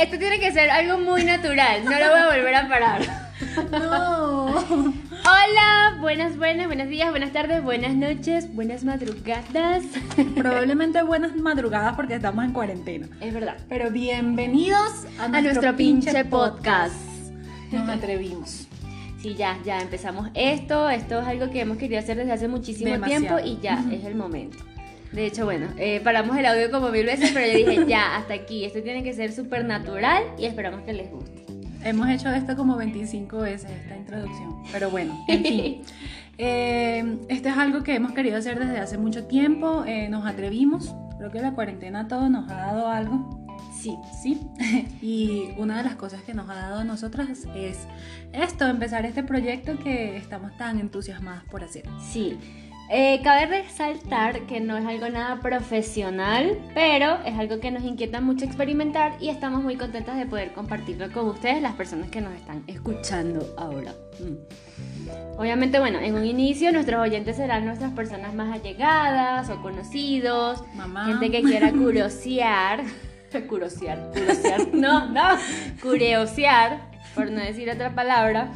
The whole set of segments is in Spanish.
Esto tiene que ser algo muy natural. No lo voy a volver a parar. No. Hola, buenas, buenas, buenos días, buenas tardes, buenas noches, buenas madrugadas. Probablemente buenas madrugadas porque estamos en cuarentena. Es verdad. Pero bienvenidos a nuestro, A nuestro pinche podcast. Nos atrevimos. Sí, ya, ya empezamos esto. Esto es algo que hemos querido hacer desde hace muchísimo Demasiado. tiempo y ya es el momento. De hecho, bueno, eh, paramos el audio como mil veces, pero yo dije, ya, hasta aquí. Esto tiene que ser súper natural y esperamos que les guste. Hemos hecho esto como 25 veces, esta introducción. Pero bueno, en fin. Eh, esto es algo que hemos querido hacer desde hace mucho tiempo. eh, nos atrevimos. Creo que la cuarentena a todos nos ha dado algo. Sí, Sí. Y una de las cosas que nos ha dado a nosotras es esto, empezar este proyecto que estamos tan entusiasmadas por hacer. sí. Eh, cabe resaltar que no es algo nada profesional, pero es algo que nos inquieta mucho experimentar y estamos muy contentas de poder compartirlo con ustedes, las personas que nos están escuchando ahora. Mm. Obviamente, bueno, en un inicio nuestros oyentes serán nuestras personas más allegadas o conocidos, Mamá. gente que quiera curiosear, curiosear, curiosear, no, no, curiosear, por no decir otra palabra.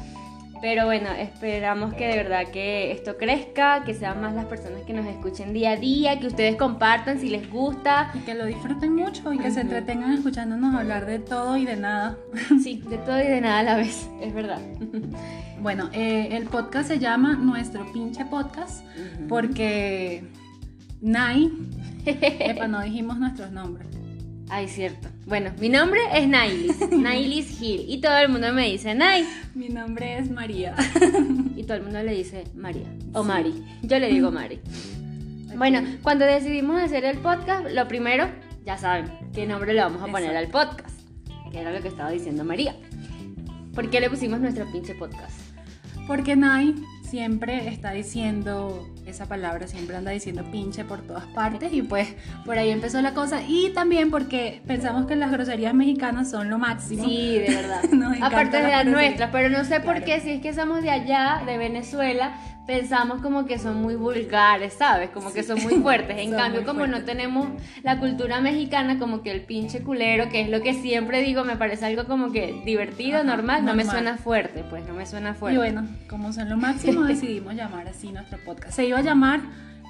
Pero bueno, esperamos que de verdad que esto crezca, que sean más las personas que nos escuchen día a día, que ustedes compartan si les gusta. Y que lo disfruten mucho y que se entretengan escuchándonos hablar de todo y de nada. Sí, de todo y de nada a la vez, es verdad. Bueno, eh, el podcast se llama Nuestro Pinche Podcast porque Nai, epa, no dijimos nuestros nombres. Ay, cierto. Bueno, mi nombre es Nailis, Nailis Gil, y todo el mundo me dice Nay, Mi nombre es María. y todo el mundo le dice María, o Mari. Yo le digo Mari. Bueno, cuando decidimos hacer el podcast, lo primero, ya saben, qué nombre le vamos a poner al podcast, que era lo que estaba diciendo María. ¿Por qué le pusimos nuestro pinche podcast? Porque Nai siempre está diciendo esa palabra, siempre anda diciendo pinche por todas partes y pues por ahí empezó la cosa. Y también porque pensamos que las groserías mexicanas son lo máximo. Sí, de verdad. Aparte de la las nuestras, pero no sé por qué, si es que somos de allá, de Venezuela, pensamos como que son muy vulgares, ¿sabes? Como que son muy fuertes. En Son cambio, como no tenemos la cultura mexicana, como que el pinche culero, que es lo que siempre digo, me parece algo como que divertido, Ajá, normal, no me suena fuerte, pues no me suena fuerte. Y bueno, como son lo máximo, decidimos llamar así nuestro podcast. Se iba a llamar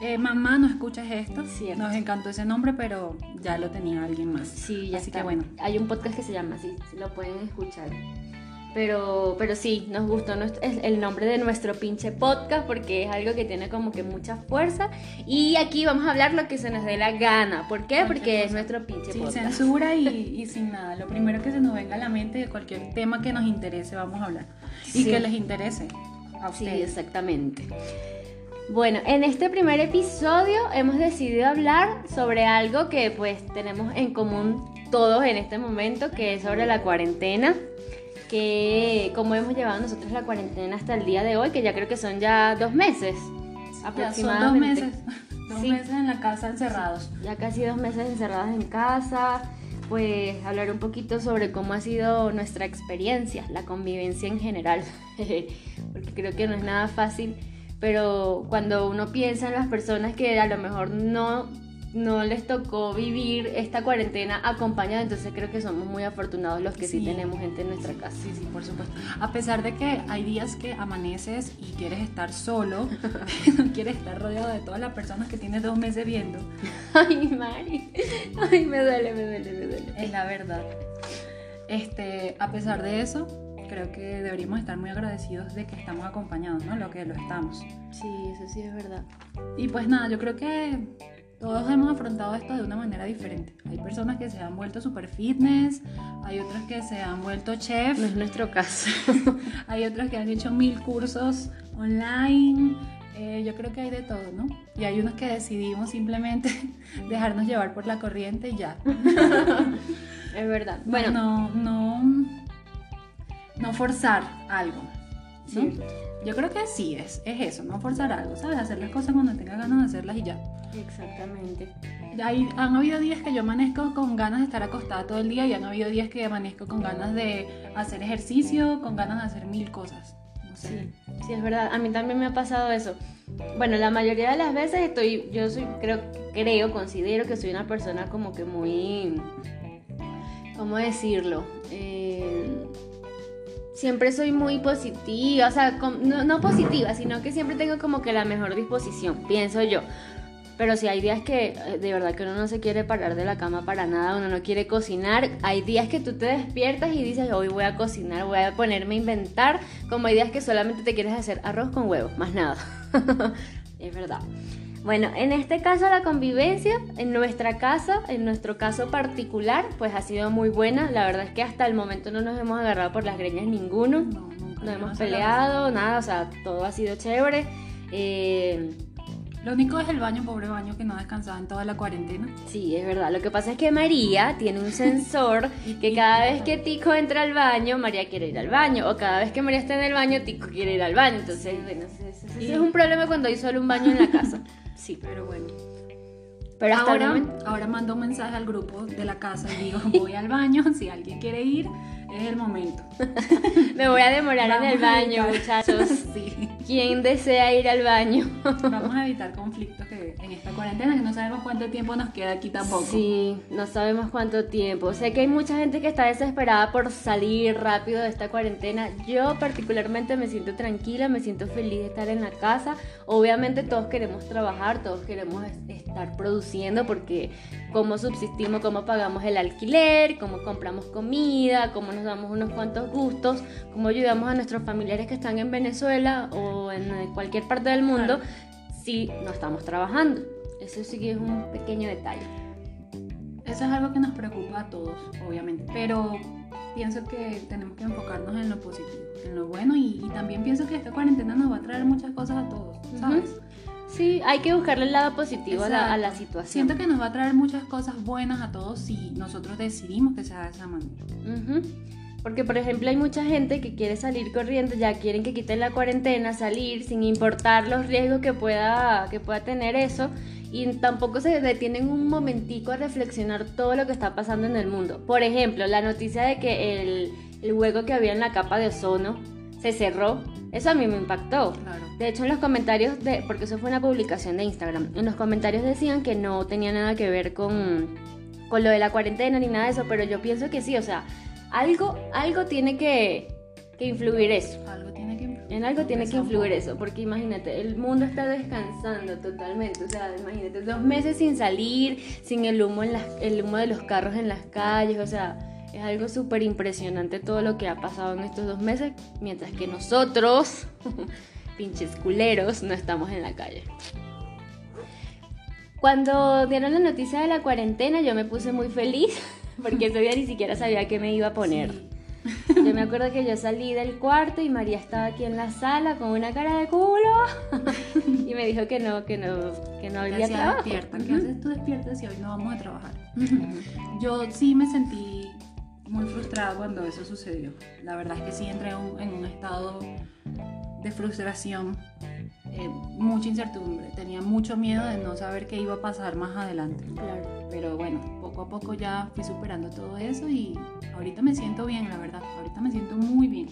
eh, Mamá, no escuchas esto. Cierto. Nos encantó ese nombre, pero ya lo tenía alguien más. Sí, ya Así está. que bueno. Hay un podcast que se llama así, lo pueden escuchar. Pero, pero sí, nos gustó nuestro- el el nombre de nuestro pinche podcast porque es algo que tiene como que mucha fuerza. Y aquí vamos a hablar lo que se nos dé la gana. ¿Por qué? Porque es nuestro pinche Sin podcast. censura y, y sin nada. Lo primero que se nos venga a la mente de cualquier tema que nos interese, vamos a hablar. Y Sí. que les interese a Sí, ustedes. exactamente. Bueno, en este primer episodio hemos decidido hablar sobre algo que pues tenemos en común todos en este momento, que es sobre la cuarentena, que cómo hemos llevado nosotros la cuarentena hasta el día de hoy, que ya creo que son ya dos meses Ya son dos aproximadamente. meses. Dos Sí. meses en la casa encerrados. Ya casi dos meses encerradas en casa, pues hablar un poquito sobre cómo ha sido nuestra experiencia, la convivencia en general, porque creo que no es nada fácil, pero cuando uno piensa en las personas que a lo mejor no, no les tocó vivir esta cuarentena acompañada, entonces creo que somos muy afortunados los que sí, Sí. tenemos gente en nuestra casa. Sí, sí, por supuesto. A pesar de que hay días que amaneces y quieres estar solo, no quieres estar rodeado de todas las personas que tienes dos meses viendo. Ay, Mari, ay, me duele, me duele, me duele. Es la verdad. Este, a pesar de eso, creo que deberíamos estar muy agradecidos de que estamos acompañados, ¿no? Lo que lo estamos. Sí, eso sí es verdad. Y pues nada, yo creo que todos hemos afrontado esto de una manera diferente. Hay personas que se han vuelto super fitness, hay otras que se han vuelto chef, No es nuestro caso. hay otras que han hecho mil cursos online. eh, yo creo que hay de todo, ¿no? Y hay unos que decidimos simplemente dejarnos llevar por la corriente y ya. Es verdad. Bueno, no, no, no forzar algo. ¿no? Yo creo que sí, es, es eso, no forzar algo, ¿sabes? Hacer las cosas cuando tenga ganas de hacerlas y ya. Exactamente. Hay, han habido días que yo amanezco con ganas de estar acostada todo el día y han habido días que amanezco con ganas de hacer ejercicio, con ganas de hacer mil cosas. No sé. Sí, sí, es verdad. A mí también me ha pasado eso. Bueno, la mayoría de las veces estoy, yo soy, creo, creo, considero que soy una persona como que muy ¿cómo decirlo? Eh, siempre soy muy positiva, o sea, no, no, positiva, sino que siempre tengo como que la mejor disposición, pienso yo. Pero si hay días que eh, de verdad que uno no se quiere parar de la cama para nada, uno no quiere cocinar, hay días que tú te despiertas y dices, hoy voy a cocinar, voy a ponerme a inventar, como hay días que solamente te quieres hacer arroz con huevos, más nada. es verdad. Bueno, en este caso la convivencia en nuestra casa, en nuestro caso particular, pues ha sido muy buena. La verdad es que hasta el momento no nos hemos agarrado por las greñas ninguno. No, no hemos peleado, nada, o sea, todo ha sido chévere. Eh, lo único es el baño, pobre baño, que no descansaba en toda la cuarentena. Sí, es verdad. Lo que pasa es que María tiene un sensor que cada vez que Tico entra al baño, María quiere ir al baño. O cada vez que María está en el baño, Tico quiere ir al baño. Entonces, bueno, ese es un problema cuando hay solo un baño en la casa. Sí, pero bueno. Pero ahora, ahora mando un mensaje al grupo de la casa y digo, voy al baño, si alguien quiere ir, es el momento. Me voy a demorar en el baño, muchachos. sí. ¿Quién desea ir al baño? Vamos a evitar conflictos que en esta cuarentena, que no sabemos cuánto tiempo nos queda aquí tampoco. Sí, no sabemos cuánto tiempo. Sé que hay mucha gente que está desesperada por salir rápido de esta cuarentena. Yo particularmente me siento tranquila, me siento feliz de estar en la casa. Obviamente todos queremos trabajar, todos queremos estar produciendo porque cómo subsistimos, cómo pagamos el alquiler, cómo compramos comida, cómo nos damos unos cuantos gustos, cómo ayudamos a nuestros familiares que están en Venezuela o en cualquier parte del mundo si no estamos trabajando. Eso sí que es un pequeño detalle. Eso es algo que nos preocupa a todos, obviamente, pero pienso que tenemos que enfocarnos en lo positivo, en lo bueno y, también pienso que esta cuarentena nos va a traer muchas cosas a todos, ¿sabes? Sí, hay que buscarle el lado positivo a la, situación. Siento que nos va a traer muchas cosas buenas a todos si nosotros decidimos que sea de esa manera. Porque, por ejemplo, hay mucha gente que quiere salir corriendo, ya quieren que quiten la cuarentena, salir sin importar los riesgos que pueda, que pueda tener eso. Y tampoco se detienen un momentico a reflexionar todo lo que está pasando en el mundo. Por ejemplo, la noticia de que el, el hueco que había en la capa de ozono se cerró. Eso a mí me impactó. De hecho, en los comentarios, de, porque eso fue una publicación de Instagram, en los comentarios decían que no tenía nada que ver con, con lo de la cuarentena ni nada de eso, pero yo pienso que sí, o sea, algo, algo tiene que, influir eso. Algo tiene que influir. En algo tiene que influir eso, porque imagínate, el mundo está descansando totalmente. O sea, imagínate, dos meses sin salir, sin el humo, en las, el humo de los carros en las calles. O sea, es algo súper impresionante todo lo que ha pasado en estos dos meses, mientras que nosotros, pinches culeros, no estamos en la calle. Cuando dieron la noticia de la cuarentena, yo me puse muy feliz porque ese día ni siquiera sabía qué me iba a poner. Yo me acuerdo que yo salí del cuarto y María estaba aquí en la sala con una cara de culo y me dijo que no, que no, que no había trabajo. Despierta. ¿Qué haces tú despiertas y hoy no vamos a trabajar? Yo sí me sentí muy frustrada cuando eso sucedió. La verdad es que sí entré en un estado de frustración eh, mucha incertidumbre, tenía mucho miedo de no saber qué iba a pasar más adelante. Claro. Pero bueno, poco a poco ya fui superando todo eso y ahorita me siento bien, la verdad, ahorita me siento muy bien.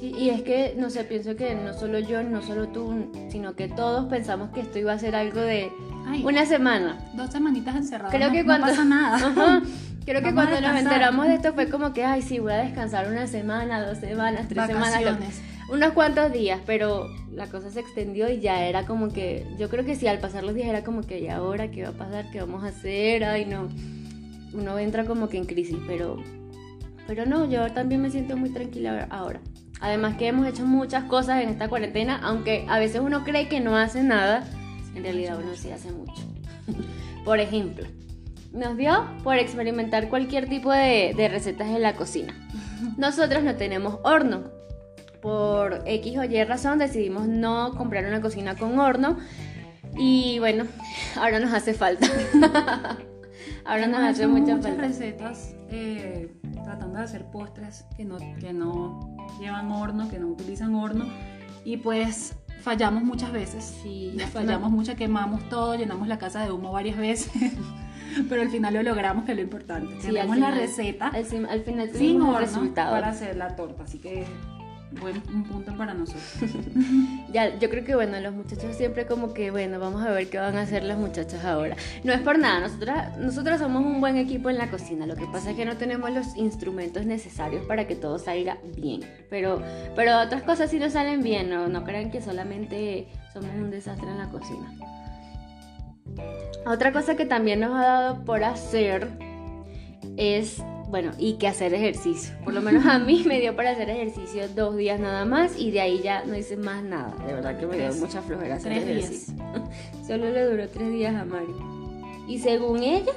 y es que, no sé, pienso que no solo yo, no solo tú, sino que todos pensamos que esto iba a ser algo de una semana. Dos semanitas encerradas. Creo que cuando, no pasa nada. Creo que cuando nos enteramos de esto fue como que, ay, sí, voy a descansar una semana, dos semanas, tres semanas unos cuantos días, pero la cosa se extendió y ya era como que, yo creo que sí, al pasar los días era como que, ¿y ahora qué va a pasar? ¿Qué vamos a hacer? Ay, no. Uno entra como que en crisis, pero, pero no, yo también me siento muy tranquila ahora. Además que hemos hecho muchas cosas en esta cuarentena, aunque a veces uno cree que no hace nada, en realidad uno sí hace mucho. por ejemplo, nos dio por experimentar cualquier tipo de, de recetas en la cocina. Nosotros no tenemos horno, por X o Y razón decidimos no comprar una cocina con horno y bueno, ahora nos hace falta. ahora nos hace mucha muchas recetas eh, tratando de hacer postres que no, que no llevan horno, que no utilizan horno y pues fallamos muchas veces. Sí, fallamos mucho, quemamos todo, llenamos la casa de humo varias veces. Pero al final lo logramos, que es lo importante. Sí, la receta al, final sin horno para hacer la torta, así que buen un punto para nosotros. ya, yo creo que bueno, los muchachos siempre como que, bueno, vamos a ver qué van a hacer las muchachas ahora. No es por nada, nosotras, nosotras somos un buen equipo en la cocina, lo que pasa es que no tenemos los instrumentos necesarios para que todo salga bien. Pero, pero otras cosas sí nos salen bien, no, no crean que solamente somos un desastre en la cocina. Otra cosa que también nos ha dado por hacer es bueno, y que hacer ejercicio. Por lo menos a mí me dio para hacer ejercicio dos días nada más y de ahí ya no hice más nada. De verdad que me dio mucha flojera hacer ejercicio. Solo le duró tres días a Mari. Y según ella,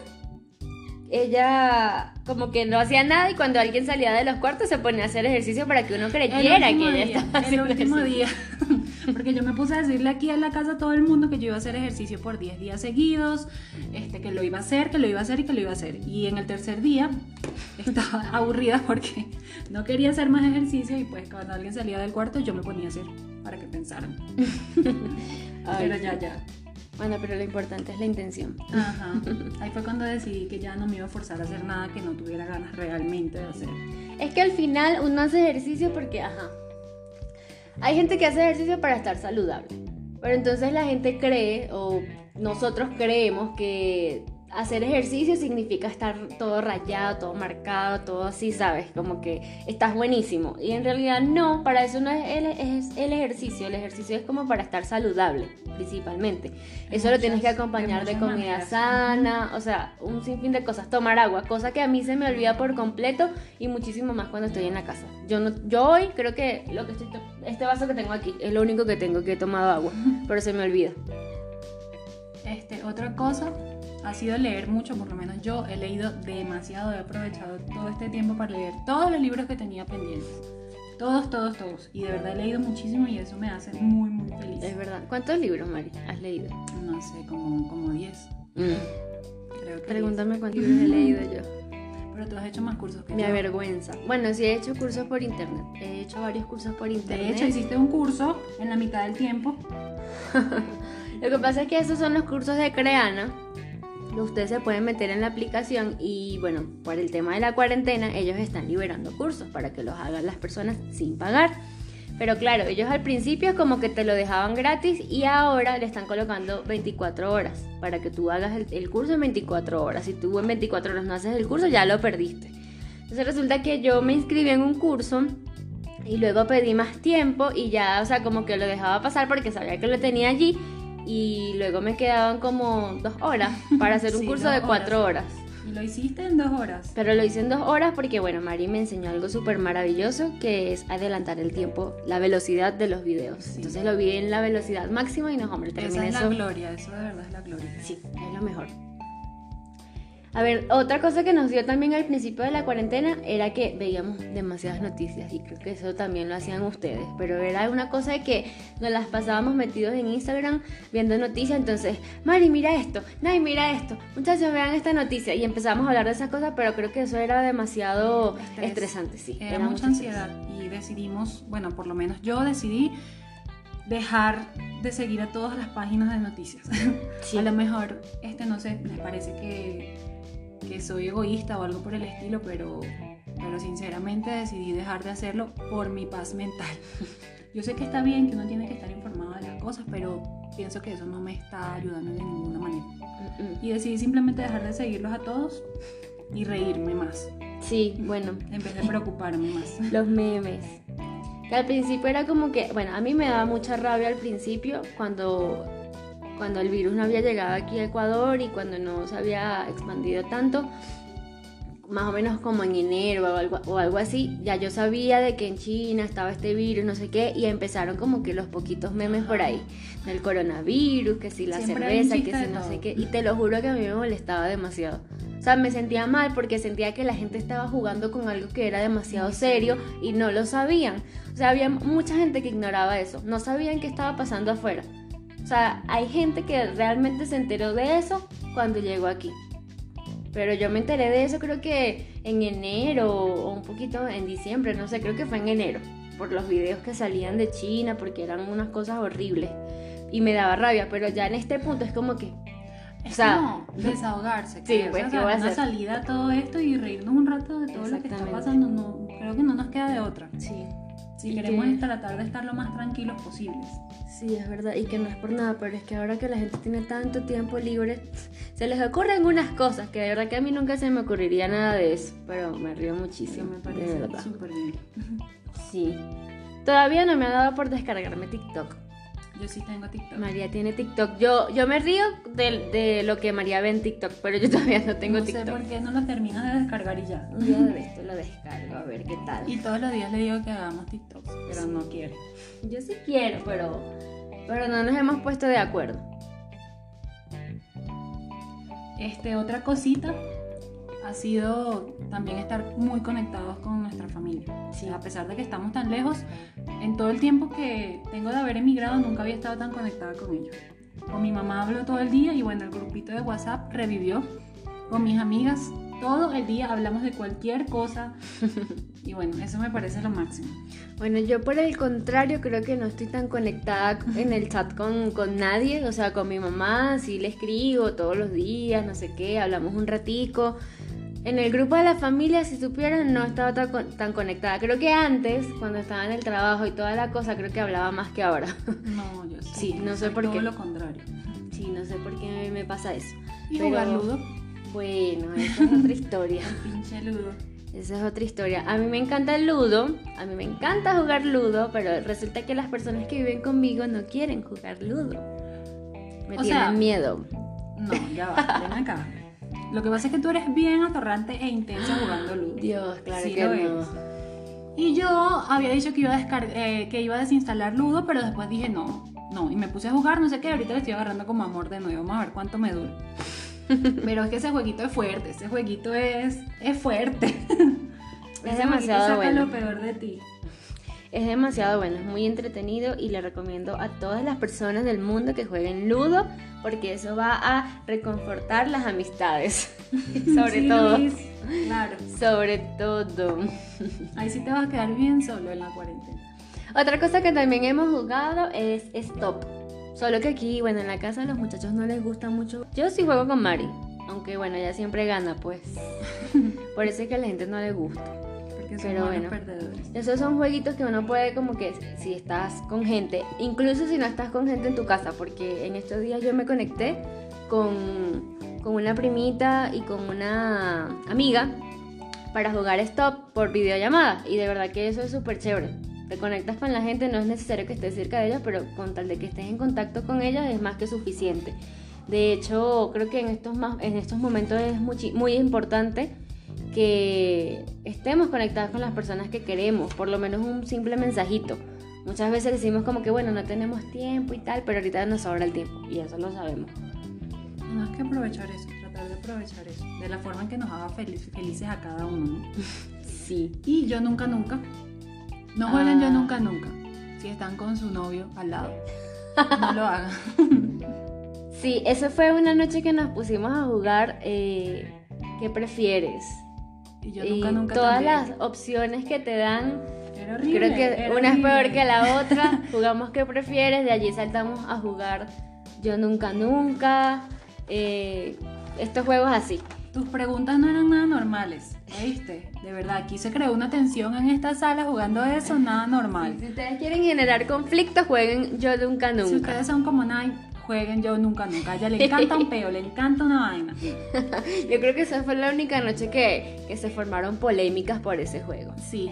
ella como que no hacía nada y cuando alguien salía de los cuartos se ponía a hacer ejercicio para que uno creyera que ella estaba haciendo El último día. Porque yo me puse a decirle aquí en la casa a todo el mundo que yo iba a hacer ejercicio por 10 días seguidos, este, que lo iba a hacer, que lo iba a hacer y que lo iba a hacer. Y en el tercer día estaba aburrida porque no quería hacer más ejercicio y pues cuando alguien salía del cuarto yo me ponía a hacer para que pensaran. pero ya, ya. Bueno, pero lo importante es la intención. Ajá. Ahí fue cuando decidí que ya no me iba a forzar a hacer nada que no tuviera ganas realmente de hacer. Es que al final uno hace ejercicio porque, ajá. Hay gente que hace ejercicio para estar saludable. Pero entonces la gente cree, o nosotros creemos que hacer ejercicio significa estar todo rayado, todo marcado, todo así, ¿sabes? Como que estás buenísimo. Y en realidad no, para eso no es el, es el ejercicio. El ejercicio es como para estar saludable, principalmente. Eso lo tienes que acompañar de, comida sana, o sea, un sinfín de cosas. Tomar agua, cosa que a mí se me olvida por completo y muchísimo más cuando estoy en la casa. Yo, no, yo hoy creo que lo que estoy, este vaso que tengo aquí es lo único que tengo que he tomado agua, pero se me olvida. Este, otra cosa ha sido leer mucho, por lo menos yo he leído demasiado, he aprovechado todo este tiempo para leer todos los libros que tenía pendientes. Todos, todos, todos. Y de verdad he leído muchísimo y eso me hace muy, muy feliz. Es verdad. ¿Cuántos libros, Mari, has leído? No sé, como 10. Mm. Pregúntame cuántos libros he leído yo. Pero tú has hecho más cursos que Me avergüenza. Bueno, sí he hecho cursos por internet. He hecho varios cursos por internet. De hecho, hiciste un curso en la mitad del tiempo. Lo que pasa es que esos son los cursos de Creana ustedes se pueden meter en la aplicación y bueno, por el tema de la cuarentena, ellos están liberando cursos para que los hagan las personas sin pagar. Pero claro, ellos al principio como que te lo dejaban gratis y ahora le están colocando 24 horas para que tú hagas el, curso en 24 horas. Si tú en 24 horas no haces el curso, ya lo perdiste. Entonces resulta que yo me inscribí en un curso y luego pedí más tiempo y ya, o sea, como que lo dejaba pasar porque sabía que lo tenía allí y luego me quedaban como dos horas para hacer un curso de cuatro horas. Y lo hiciste en dos horas. Pero lo hice en dos horas porque, bueno, Mari me enseñó algo súper maravilloso que es adelantar el tiempo, la velocidad de los videos. Entonces lo vi en la velocidad máxima y no, hombre, terminé Esa es la gloria, eso de verdad es la gloria. Sí, es lo mejor. A ver, otra cosa que nos dio también al principio de la cuarentena era que veíamos demasiadas noticias y creo que eso también lo hacían ustedes, pero era una cosa de que nos las pasábamos metidos en Instagram viendo noticias, entonces, Mari, mira esto, Nay, mira esto, muchachos, vean esta noticia y empezamos a hablar de esas cosas, pero creo que eso era demasiado estresante, sí. Era, mucha ansiedad y decidimos, bueno, por lo menos yo decidí dejar de seguir a todas las páginas de noticias. a lo mejor, este no sé, les parece que que soy egoísta o algo por el estilo, pero, pero sinceramente decidí dejar de hacerlo por mi paz mental. Yo sé que está bien que uno tiene que estar informado de las cosas, pero pienso que eso no me está ayudando de ninguna manera. Y decidí simplemente dejar de seguirlos a todos y reírme más. Sí, bueno. En vez de preocuparme más. Los memes. Que al principio era como que, bueno, a mí me daba mucha rabia al principio cuando cuando el virus no había llegado aquí a Ecuador y cuando no se había expandido tanto, más o menos como en enero o algo, o algo así, ya yo sabía de que en China estaba este virus, no sé qué, y empezaron como que los poquitos memes por ahí, del coronavirus, que si la cerveza, que si no sé qué, y te lo juro que a mí me molestaba demasiado. O sea, me sentía mal porque sentía que la gente estaba jugando con algo que era demasiado serio y no lo sabían. O sea, había mucha gente que ignoraba eso, no sabían qué estaba pasando afuera. O sea, hay gente que realmente se enteró de eso cuando llegó aquí. Pero yo me enteré de eso creo que en enero o un poquito en diciembre, no sé, creo que fue en enero, por los videos que salían de China, porque eran unas cosas horribles. Y me daba rabia, pero ya en este punto es como que... o sea, desahogarse. Sí, pues, o sea, una salida a todo esto y reírnos un rato de todo lo que está pasando. No, creo que no nos queda de otra. Sí. Si Y queremos que- tratar de estar lo más tranquilos posibles. Sí, es verdad, y que no es por nada, pero es que ahora que la gente tiene tanto tiempo libre, se les ocurren unas cosas que de verdad que a mí nunca se me ocurriría nada de eso, pero me río muchísimo, me de parece verdad. súper bien. Sí. Todavía no me ha dado por descargarme TikTok. Yo sí tengo TikTok. María tiene TikTok. Yo, yo me río de, de lo que María ve en TikTok, pero yo todavía no tengo no sé TikTok. por qué no lo terminas de descargar y ya. Un día de esto lo descargo, a ver qué tal. Y todos los días le digo que hagamos TikTok, pero no quiere. Yo sí quiero, pero, pero no nos hemos puesto de acuerdo. Este, otra cosita ha sido también estar muy conectados con nuestra familia. Sí. A pesar de que estamos tan lejos, en todo el tiempo que tengo de haber emigrado nunca había estado tan conectada con ellos. Con mi mamá hablo todo el día y bueno, el grupito de WhatsApp revivió. Con mis amigas todo el día hablamos de cualquier cosa. Y bueno, eso me parece lo máximo. Bueno, yo por el contrario creo que no estoy tan conectada en el chat con, con nadie, o sea, con mi mamá sí le escribo todos los días, no sé qué, hablamos un ratico. En el grupo de la familia, si supieran, no estaba tan, tan conectada. Creo que antes, cuando estaba en el trabajo y toda la cosa, creo que hablaba más que ahora. No, yo sé. Sí, no sé por todo qué. lo contrario. Sí, no sé por qué me pasa eso. Y Pero- jugar ludo. Bueno, esa es otra historia. El pinche ludo. Esa es otra historia. A mí me encanta el ludo, a mí me encanta jugar ludo, pero resulta que las personas que viven conmigo no quieren jugar ludo. Me O tienen sea, miedo. No, ya va, ven acá. Lo que pasa es que tú eres bien atorrante e intensa jugando ludo. Dios, claro Sí que lo no. eres. Y yo había dicho que iba, a eh, que iba a desinstalar Ludo, pero después dije no, no. Y me puse a jugar, no sé qué, ahorita le estoy agarrando como amor de nuevo. Vamos a ver cuánto me dura. Pero es que ese jueguito es fuerte, ese jueguito es, es fuerte. Es Ese demasiado saca bueno. lo peor de ti. Es demasiado bueno, es muy entretenido y le recomiendo a todas las personas del mundo que jueguen ludo porque eso va a reconfortar las amistades. Sobre Sí, todo. Luis, Claro. Sobre todo. Ahí sí te vas a quedar bien solo en la cuarentena. Otra cosa que también hemos jugado es Stop. Solo que aquí, bueno, en la casa a los muchachos no les gusta mucho. Yo sí juego con Mari, aunque bueno, ella siempre gana, pues. Por eso es que a la gente no le gusta. Porque somos Pero bueno. perdedores. Esos son jueguitos que uno puede como que si estás con gente, incluso si no estás con gente en tu casa, porque en estos días yo me conecté con, con una primita y con una amiga para jugar stop por videollamada y de verdad que eso es súper chévere. Te conectas con la gente, no es necesario que estés cerca de ellos, pero con tal de que estés en contacto con ellos es más que suficiente. De hecho, creo que en estos, ma- en estos momentos es muchi- muy importante que estemos conectados con las personas que queremos, por lo menos un simple mensajito. Muchas veces decimos como que bueno, no tenemos tiempo y tal, pero ahorita nos sobra el tiempo y eso lo sabemos. No hay que aprovechar eso, tratar de aprovechar eso. De la forma en que nos haga feliz- felices a cada uno, ¿no? Sí. Y yo nunca, nunca. No jueguen yo Ah. nunca, nunca. Si están con su novio al lado. No lo hagan. Sí, eso fue una noche que nos pusimos a jugar eh, ¿qué prefieres? Y yo y nunca, nunca. todas las opciones que te dan, Era horrible. creo que era una es peor que la otra. Jugamos ¿qué prefieres? De allí saltamos a jugar Yo nunca, nunca. eh, estos juegos así. Tus preguntas no eran nada normales, ¿oíste? De verdad, aquí se creó una tensión en esta sala jugando eso, nada normal. Si ustedes quieren generar conflictos, jueguen Yo nunca, Si nunca. ustedes son como Nike, jueguen yo nunca, nunca. A ella le encanta un peo, le encanta una vaina. Yo creo que esa fue la única noche que, que se formaron polémicas por ese juego. Sí.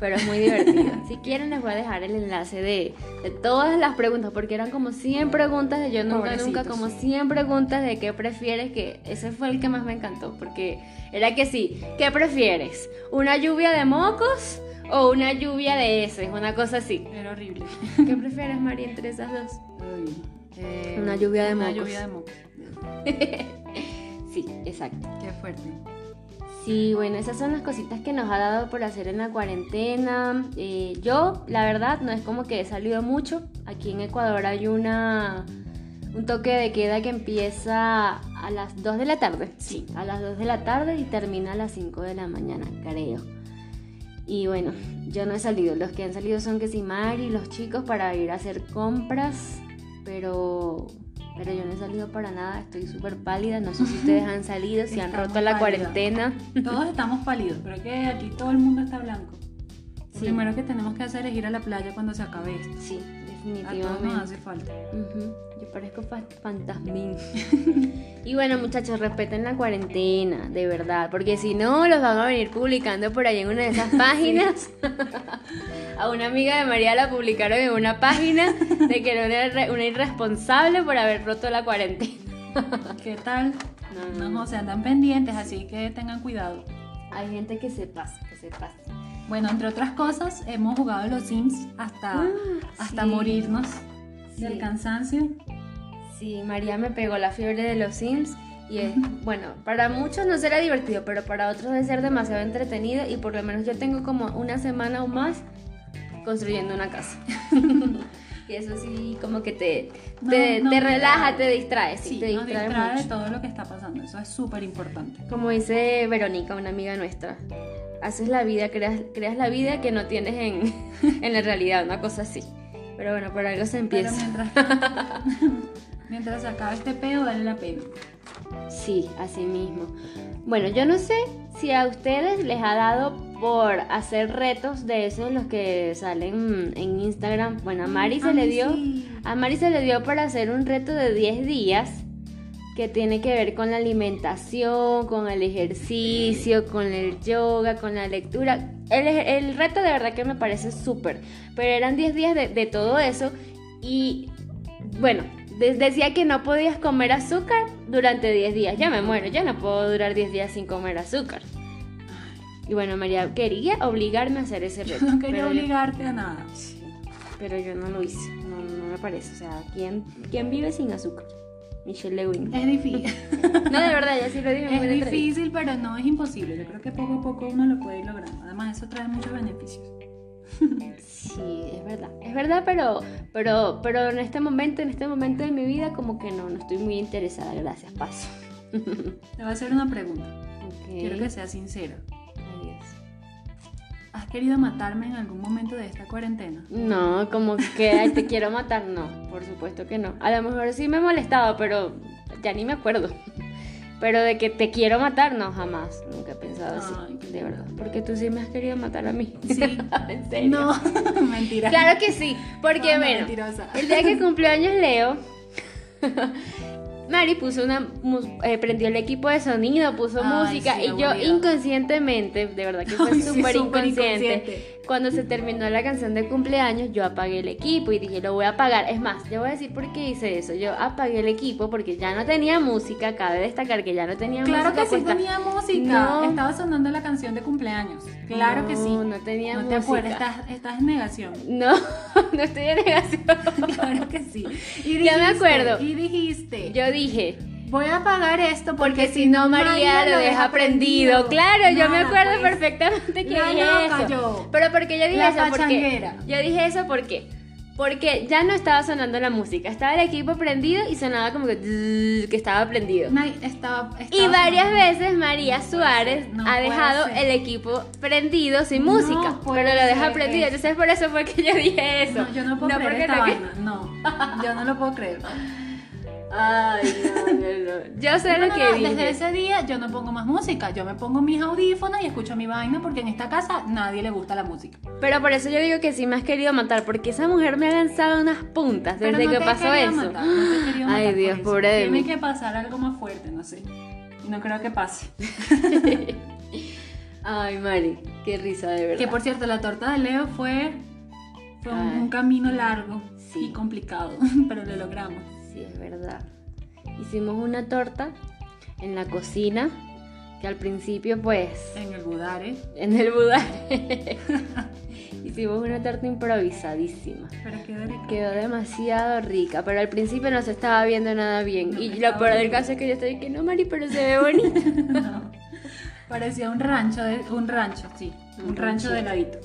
Pero es muy divertido. si quieren les voy a dejar el enlace de, de todas las preguntas, porque eran como 100 preguntas de yo nunca, nunca, como 100 preguntas de qué prefieres, que ese fue el que más me encantó, porque era que sí, ¿qué prefieres? ¿Una lluvia de mocos o una lluvia de heces? Una cosa así. Era horrible. ¿Qué prefieres, María, entre esas dos? Eh, Una lluvia de una mocos. lluvia de mocos. Sí, exacto. Qué fuerte. Sí, bueno, esas son las cositas que nos ha dado por hacer en la cuarentena. Eh, yo, la verdad, no es como que he salido mucho. Aquí en Ecuador hay una un toque de queda que empieza a las 2 de la tarde. Sí, a las 2 de la tarde y termina a las 5 de la mañana, creo. Y bueno, yo no he salido. Los que han salido son que sí, Mari y los chicos para ir a hacer compras. Pero, pero yo no he salido para nada. Estoy súper pálida. No sé si ustedes han salido, si han roto la cuarentena. Todos estamos pálidos, pero que aquí todo el mundo está blanco. Lo primero que tenemos que hacer es ir a la playa cuando se acabe esto. Sí, A todos nos definitivamente. hace falta. Yo parezco fa- fantasmín. y bueno, muchachos, respeten la cuarentena, de verdad, porque si no, los van a venir publicando por ahí en una de esas páginas. a una amiga de María la publicaron en una página de que era una, irre- una irresponsable por haber roto la cuarentena. ¿Qué tal? No, no, No, se andan pendientes, así que tengan cuidado. Hay gente que se pasa, que se pasa. Bueno, entre otras cosas, hemos jugado los Sims hasta, Ah, hasta sí. morirnos Sí. del cansancio. Sí, María me pegó la fiebre de los Sims y es, bueno, para muchos no será divertido, pero para otros debe ser demasiado entretenido y por lo menos yo tengo como una semana o más construyendo una casa. y eso sí, como que te, No, te, no, te no, relaja, te distrae, sí, te distrae, de todo lo que está pasando. Eso es súper importante. Como dice Verónica, una amiga nuestra, haces la vida, creas, creas la vida que no tienes en, en la realidad, una cosa así. Pero bueno, por algo se Pero empieza. mientras, mientras se acabe este peo, vale la pena. Sí, así mismo. Bueno, yo no sé si a ustedes les ha dado por hacer retos de esos los que salen en Instagram. Bueno, a Mari se A le dio sí. a Mari se le dio para hacer un reto de 10 días que tiene que ver con la alimentación, con el ejercicio, con el yoga, con la lectura. El, el reto de verdad que me parece súper, pero eran 10 días de, de todo eso y bueno, de- decía que no podías comer azúcar durante 10 días. Ya me muero, ya no puedo durar 10 días sin comer azúcar. Y bueno, María quería obligarme a hacer ese reto. No quería yo- obligarte a nada. Sí, pero yo no lo hice, no, no me parece. O sea, ¿quién, ¿quién vive sin azúcar? Michelle Lewin. Es difícil. No, de verdad, ya sí lo dije. es difícil, pero no es imposible. Yo creo que poco a poco uno lo puede ir logrando. Además, eso trae muchos beneficios. Sí, es verdad. Es verdad, pero, pero, pero en este momento, en este momento de mi vida, como que no, no estoy muy interesada. Gracias, paso. Te voy a hacer una pregunta. Quiero que seas sincera. Adiós. ¿Has querido matarme en algún momento de esta cuarentena? No, como que ay, te quiero matar, no, por supuesto que no. A lo mejor sí me he molestado, pero ya ni me acuerdo. Pero de que te quiero matar, no, jamás. Nunca he pensado así, Ay, de verdad. Porque tú sí me has querido matar a mí. Sí. en serio. No, mentira. Claro que sí, porque No, no, bueno, mentirosa. el día que cumplió años Leo, Mari puso una, eh, prendió el equipo de sonido, puso Ay, música sí, y yo inconscientemente, de verdad que fue sí, súper inconsciente. Cuando se terminó la canción de cumpleaños, yo apagué el equipo y dije, lo voy a apagar. Es más, yo voy a decir por qué hice eso. Yo apagué el equipo porque ya no tenía música, cabe destacar que ya no tenía Claro música. que sí puesta. tenía música. No. Estaba sonando la canción de cumpleaños. Claro No, que sí. no tenía No te música. acuerdas, estás, estás en negación. No, no estoy en negación. Claro que sí. Y Ya me dijiste, acuerdo. Y dijiste, Yo dije, voy a apagar esto porque, Porque si no, María lo deja prendido. Claro, yo me acuerdo pues. perfectamente que La dije loca eso. yo. Pero porque yo dije La eso, porque yo dije eso porque porque ya no estaba sonando la música, estaba el equipo prendido y sonaba como que que estaba prendido. Nay- estaba, Y estaba varias sonando. veces María Suárez No ha dejado ser. el equipo prendido sin No música, puede pero lo deja prendido. Entonces por eso fue que yo dije eso. No, yo no puedo creer esta no que- vaina. No, yo no lo puedo creer. Ay, no, no, no. Yo sé No, lo no, que dije. Desde ese día yo no pongo más música. Yo me pongo mis audífonos y escucho mi vaina porque en esta casa nadie le gusta la música. Pero por eso yo digo que sí me has querido matar, porque esa mujer me ha lanzado unas puntas desde que pasó eso. matar, te Ay, Dios, por eso. pobre de Tiene que pasar algo más fuerte, no sé. No creo que pase. Ay, Mari, qué risa de verdad. Que por cierto, la torta de Leo fue, fue un, un camino largo Sí. y complicado, pero lo logramos. Sí, es verdad. Hicimos una torta en la cocina, que al principio pues En el Budare. en el budar hicimos una torta improvisadísima. Pero qué rico. Quedó demasiado rica, pero al principio no se estaba viendo nada bien. No, y lo peor del caso es que yo estoy que no, Mari, pero se ve bonita. No. Parecía un rancho, de, un rancho, sí. Un, Un rancho de ladito.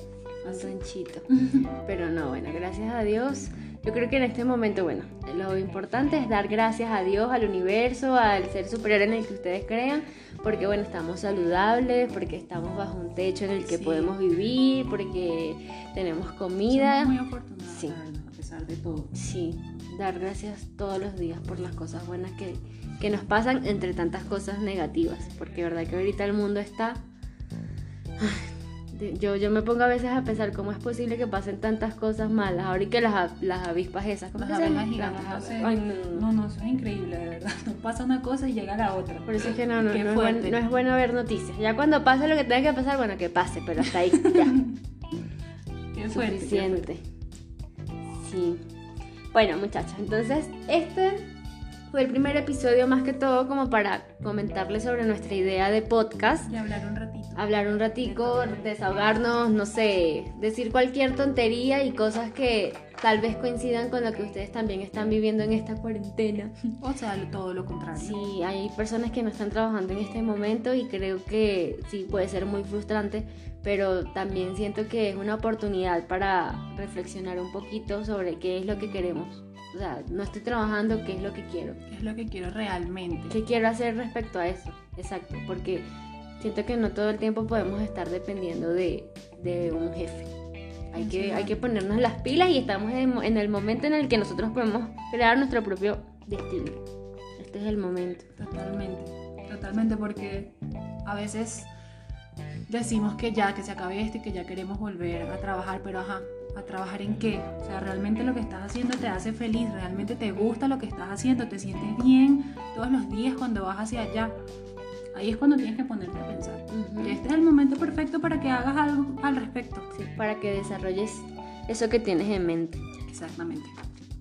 Un ranchito. Pero no, bueno, gracias a Dios. Yo creo que en este momento, bueno, lo importante es dar gracias a Dios, al universo, al ser superior en el que ustedes crean, porque bueno, estamos saludables, porque estamos bajo un techo en el que Sí. podemos vivir, porque tenemos comida. Somos muy afortunados, Sí. a pesar de todo. Sí, dar gracias todos los días por las cosas buenas que, que nos pasan entre tantas cosas negativas, porque verdad que ahorita el mundo está yo, yo me pongo a veces a pensar cómo es posible que pasen tantas cosas malas. Ahora y que las, las avispas esas, ¿cómo Las se llaman? gigantes, Las no. Ay, no, no, No, no, eso es increíble, de verdad. No pasa una cosa y llega la otra. Por eso es que no, no, no es, buen- fuerte. no es bueno ver noticias. Ya cuando pase lo que tenga que pasar, bueno, que pase, pero hasta ahí ya. Qué fuerte, qué Suficiente. Sí. Bueno, muchachos, entonces este fue el primer episodio más que todo como para comentarles sobre nuestra idea de podcast. Y hablar un ratito. Hablar un ratico, desahogarnos, no sé, decir cualquier tontería y cosas que tal vez coincidan con lo que ustedes también están viviendo en esta cuarentena. O sea, todo lo contrario. Sí, hay personas que no están trabajando en este momento y creo que sí puede ser muy frustrante, pero también siento que es una oportunidad para reflexionar un poquito sobre qué es lo que queremos. O sea, no estoy trabajando, qué es lo que quiero. ¿Qué es lo que quiero realmente? ¿Qué quiero hacer respecto a eso? Exacto, porque siento que no todo el tiempo podemos estar dependiendo de, de un jefe. Hay que, hay que ponernos las pilas y estamos en, en el momento en el que nosotros podemos crear nuestro propio destino. Este es el momento. Totalmente, totalmente, porque a veces decimos que ya, que se acabe esto y que ya queremos volver a trabajar, pero ajá, ¿a trabajar en qué? O sea, realmente lo que estás haciendo te hace feliz, realmente te gusta lo que estás haciendo, te sientes bien todos los días cuando vas hacia allá. Ahí es cuando tienes que ponerte a pensar. Este es el momento perfecto para que hagas algo al respecto. Sí, para que desarrolles eso que tienes en mente. Exactamente.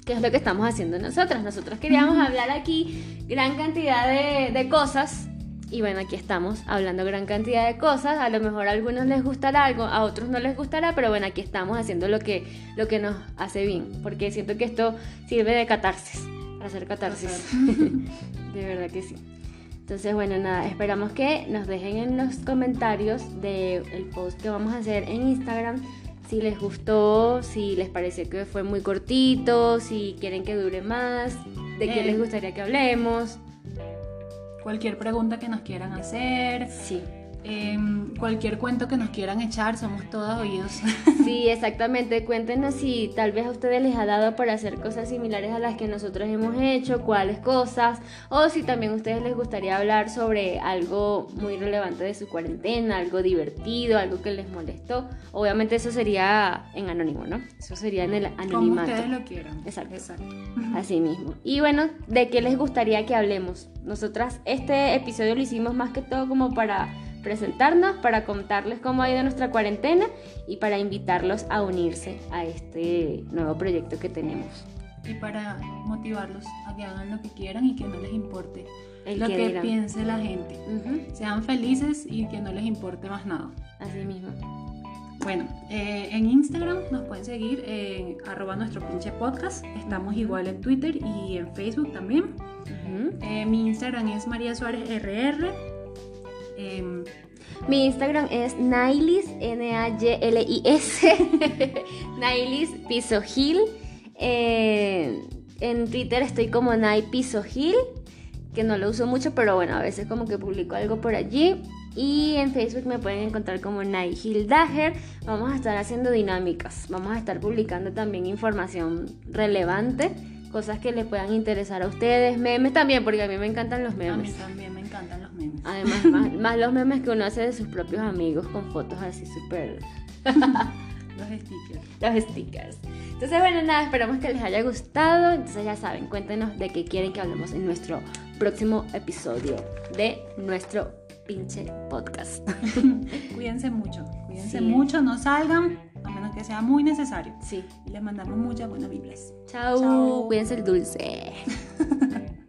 Que es lo que estamos haciendo nosotras. Nosotros queríamos hablar aquí gran cantidad de, de cosas. Y bueno, aquí estamos hablando gran cantidad de cosas. A lo mejor a algunos les gustará algo, a otros no les gustará, pero bueno, aquí estamos haciendo lo que, lo que nos hace bien. Porque siento que esto sirve de catarsis, para hacer catarsis. de verdad que sí. Entonces, bueno, nada, esperamos que nos dejen en los comentarios del post que vamos a hacer en Instagram si les gustó, si les pareció que fue muy cortito, si quieren que dure más, de qué les gustaría que hablemos. Cualquier pregunta que nos quieran hacer, Sí, em, cualquier cuento que nos quieran echar, somos todos oídos. sí, exactamente. Cuéntenos si tal vez a ustedes les ha dado por hacer cosas similares a las que nosotros hemos hecho, cuáles cosas, o si también a ustedes les gustaría hablar sobre algo muy relevante de su cuarentena, algo divertido, algo que les molestó. Obviamente eso sería en anónimo, ¿no? Eso sería en el Como anonimato. ustedes lo quieran. Exacto. Exacto. Así mismo. Y bueno, ¿de qué les gustaría que hablemos? Nosotras este episodio lo hicimos más que todo como para presentarnos, para contarles cómo ha ido nuestra cuarentena y para invitarlos a unirse a este nuevo proyecto que tenemos. Y para motivarlos a que hagan lo que quieran y que no les importe El lo que que piense la gente. Ujú, Sean felices y que no les importe más nada. Así mismo. Bueno, eh, en Instagram nos pueden seguir en arroba nuestro pinche podcast. Estamos igual en Twitter y en Facebook también. Ujú. Eh, mi Instagram es María Suárez RR. Em, Mi Instagram es Nailis, N-A-Y-L-I-S, Nailis Piso Gil. Eh, en Twitter estoy como Nai Piso Gil, que no lo uso mucho, pero bueno, a veces como que publico algo por allí. Y en Facebook me pueden encontrar como Nai Gil Dager. Vamos a estar haciendo dinámicas, vamos a estar publicando también información relevante, cosas que les puedan interesar a ustedes, memes también, porque a mí me encantan los a mí memes. también me encantan los memes. Además, más, más los memes que uno hace de sus propios amigos con fotos así súper... Los stickers. los stickers. Entonces, bueno, nada, esperamos que les haya gustado. Entonces, ya saben, cuéntenos de qué quieren que hablemos en nuestro próximo episodio de nuestro pinche podcast. Cuídense mucho, cuídense Sí. mucho, no salgan a menos que sea muy necesario. Sí. Y les mandamos muchas buenas vibras. Chao. Chao. Cuídense el dulce.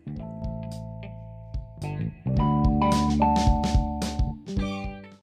Bye.